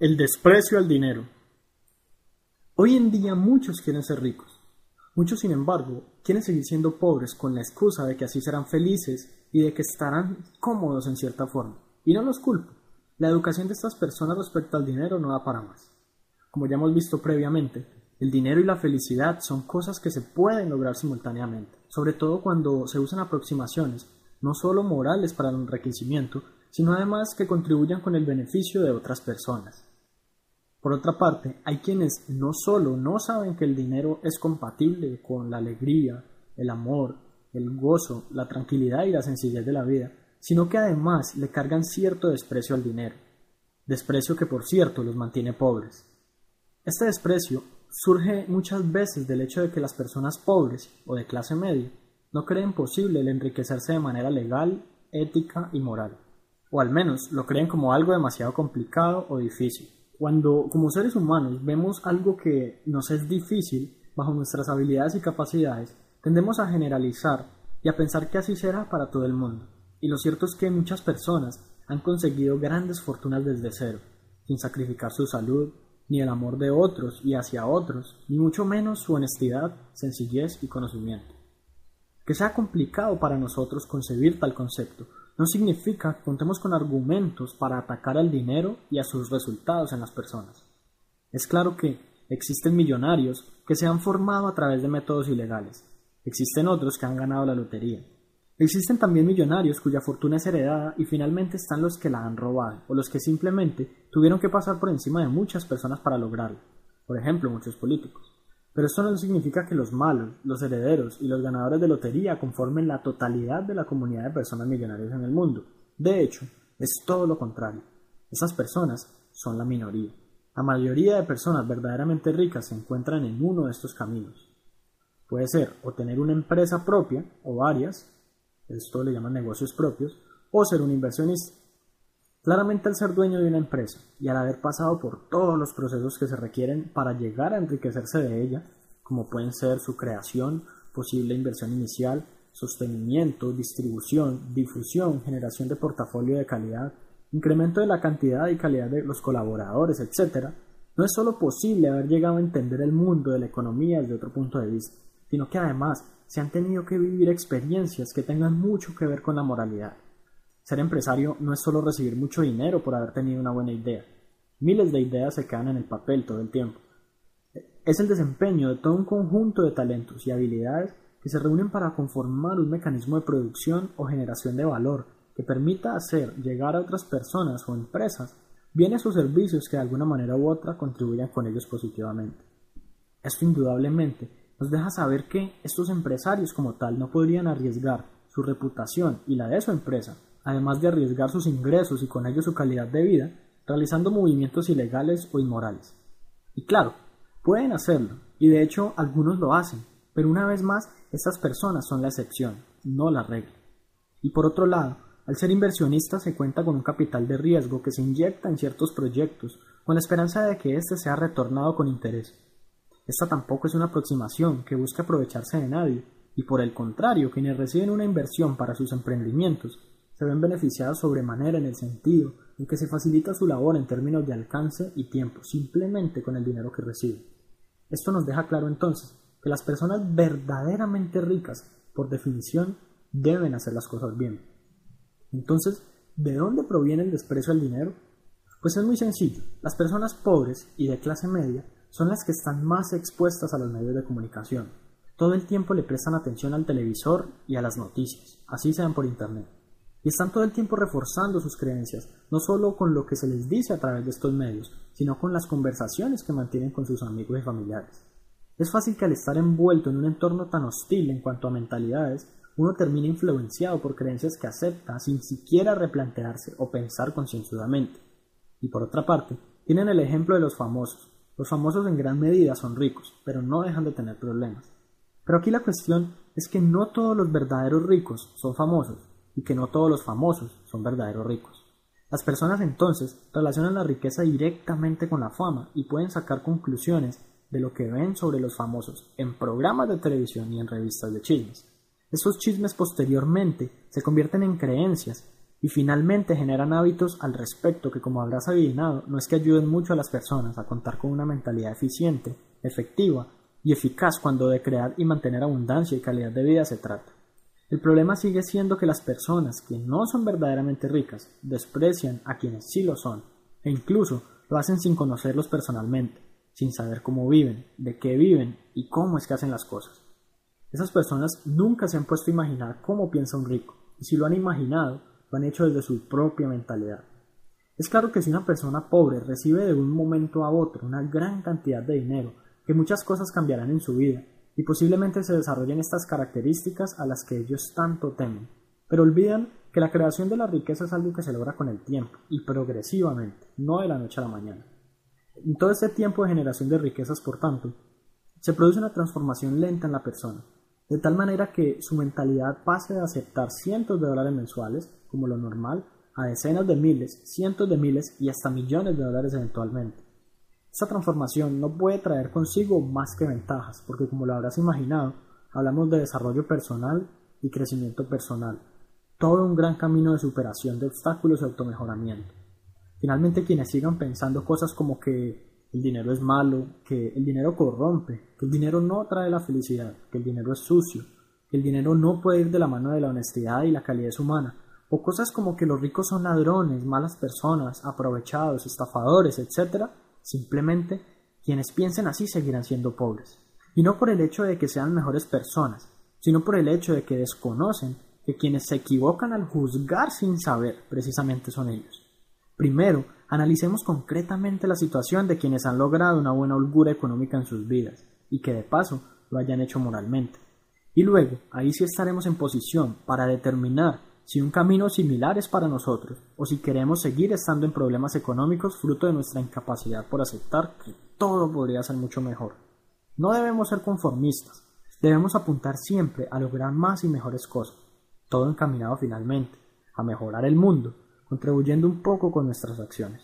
El desprecio al dinero. Hoy en día muchos quieren ser ricos. Muchos, sin embargo, quieren seguir siendo pobres con la excusa de que así serán felices y de que estarán cómodos en cierta forma. Y no los culpo. La educación de estas personas respecto al dinero no da para más. Como ya hemos visto previamente, el dinero y la felicidad son cosas que se pueden lograr simultáneamente, sobre todo cuando se usan aproximaciones no solo morales para el enriquecimiento, sino además que contribuyan con el beneficio de otras personas. Por otra parte, hay quienes no solo no saben que el dinero es compatible con la alegría, el amor, el gozo, la tranquilidad y la sencillez de la vida, sino que además le cargan cierto desprecio al dinero, desprecio que por cierto los mantiene pobres. Este desprecio surge muchas veces del hecho de que las personas pobres o de clase media no creen posible el enriquecerse de manera legal, ética y moral, o al menos lo creen como algo demasiado complicado o difícil. Cuando como seres humanos vemos algo que nos es difícil bajo nuestras habilidades y capacidades, tendemos a generalizar y a pensar que así será para todo el mundo. Y lo cierto es que muchas personas han conseguido grandes fortunas desde cero, sin sacrificar su salud, ni el amor de otros y hacia otros, ni mucho menos su honestidad, sencillez y conocimiento. Que sea complicado para nosotros concebir tal concepto no significa que contemos con argumentos para atacar al dinero y a sus resultados en las personas. Es claro que existen millonarios que se han formado a través de métodos ilegales. Existen otros que han ganado la lotería. Existen también millonarios cuya fortuna es heredada y finalmente están los que la han robado o los que simplemente tuvieron que pasar por encima de muchas personas para lograrlo. Por ejemplo, muchos políticos. Pero esto no significa que los malos, los herederos y los ganadores de lotería conformen la totalidad de la comunidad de personas millonarias en el mundo. De hecho, es todo lo contrario. Esas personas son la minoría. La mayoría de personas verdaderamente ricas se encuentran en uno de estos caminos. Puede ser o tener una empresa propia o varias, esto le llaman negocios propios, o ser un inversionista. Claramente al ser dueño de una empresa y al haber pasado por todos los procesos que se requieren para llegar a enriquecerse de ella, como pueden ser su creación, posible inversión inicial, sostenimiento, distribución, difusión, generación de portafolio de calidad, incremento de la cantidad y calidad de los colaboradores, etc., no es solo posible haber llegado a entender el mundo de la economía desde otro punto de vista, sino que además se han tenido que vivir experiencias que tengan mucho que ver con la moralidad. Ser empresario no es solo recibir mucho dinero por haber tenido una buena idea. Miles de ideas se quedan en el papel todo el tiempo. Es el desempeño de todo un conjunto de talentos y habilidades que se reúnen para conformar un mecanismo de producción o generación de valor que permita hacer llegar a otras personas o empresas bienes o servicios que de alguna manera u otra contribuyan con ellos positivamente. Esto indudablemente nos deja saber que estos empresarios como tal no podrían arriesgar su reputación y la de su empresa además de arriesgar sus ingresos y con ello su calidad de vida, realizando movimientos ilegales o inmorales. Y claro, pueden hacerlo, y de hecho algunos lo hacen, pero una vez más, estas personas son la excepción, no la regla. Y por otro lado, al ser inversionista se cuenta con un capital de riesgo que se inyecta en ciertos proyectos, con la esperanza de que éste sea retornado con interés. Esta tampoco es una aproximación que busque aprovecharse de nadie, y por el contrario, quienes reciben una inversión para sus emprendimientos se ven beneficiados sobremanera en el sentido en que se facilita su labor en términos de alcance y tiempo, simplemente con el dinero que reciben. Esto nos deja claro entonces que las personas verdaderamente ricas, por definición, deben hacer las cosas bien. Entonces, ¿de dónde proviene el desprecio al dinero? Pues es muy sencillo. Las personas pobres y de clase media son las que están más expuestas a los medios de comunicación. Todo el tiempo le prestan atención al televisor y a las noticias, así sean por internet y están todo el tiempo reforzando sus creencias, no solo con lo que se les dice a través de estos medios, sino con las conversaciones que mantienen con sus amigos y familiares. Es fácil que al estar envuelto en un entorno tan hostil en cuanto a mentalidades, uno termine influenciado por creencias que acepta sin siquiera replantearse o pensar concienzudamente. Y por otra parte, tienen el ejemplo de los famosos. Los famosos en gran medida son ricos, pero no dejan de tener problemas. Pero aquí la cuestión es que no todos los verdaderos ricos son famosos, y que no todos los famosos son verdaderos ricos. Las personas entonces relacionan la riqueza directamente con la fama y pueden sacar conclusiones de lo que ven sobre los famosos en programas de televisión y en revistas de chismes. Estos chismes posteriormente se convierten en creencias y finalmente generan hábitos al respecto que, como habrás adivinado, no es que ayuden mucho a las personas a contar con una mentalidad eficiente, efectiva y eficaz cuando de crear y mantener abundancia y calidad de vida se trata. El problema sigue siendo que las personas que no son verdaderamente ricas desprecian a quienes sí lo son, e incluso lo hacen sin conocerlos personalmente, sin saber cómo viven, de qué viven y cómo es que hacen las cosas. Esas personas nunca se han puesto a imaginar cómo piensa un rico, y si lo han imaginado, lo han hecho desde su propia mentalidad. Es claro que si una persona pobre recibe de un momento a otro una gran cantidad de dinero, que muchas cosas cambiarán en su vida, y posiblemente se desarrollen estas características a las que ellos tanto temen, pero olvidan que la creación de la riqueza es algo que se logra con el tiempo y progresivamente, no de la noche a la mañana. En todo este tiempo de generación de riquezas, por tanto, se produce una transformación lenta en la persona, de tal manera que su mentalidad pase de aceptar cientos de dólares mensuales, como lo normal, a decenas de miles, cientos de miles y hasta millones de dólares eventualmente. Esta transformación no puede traer consigo más que ventajas, porque como lo habrás imaginado, hablamos de desarrollo personal y crecimiento personal, todo un gran camino de superación de obstáculos y automejoramiento. Finalmente, quienes sigan pensando cosas como que el dinero es malo, que el dinero corrompe, que el dinero no trae la felicidad, que el dinero es sucio, que el dinero no puede ir de la mano de la honestidad y la calidez humana, o cosas como que los ricos son ladrones, malas personas, aprovechados, estafadores, etc., simplemente quienes piensen así seguirán siendo pobres. Y no por el hecho de que sean mejores personas, sino por el hecho de que desconocen que quienes se equivocan al juzgar sin saber precisamente son ellos. Primero, analicemos concretamente la situación de quienes han logrado una buena holgura económica en sus vidas y que de paso lo hayan hecho moralmente. Y luego, ahí sí estaremos en posición para determinar si un camino similar es para nosotros o si queremos seguir estando en problemas económicos fruto de nuestra incapacidad por aceptar que todo podría ser mucho mejor. No debemos ser conformistas, debemos apuntar siempre a lograr más y mejores cosas, todo encaminado finalmente a mejorar el mundo contribuyendo un poco con nuestras acciones.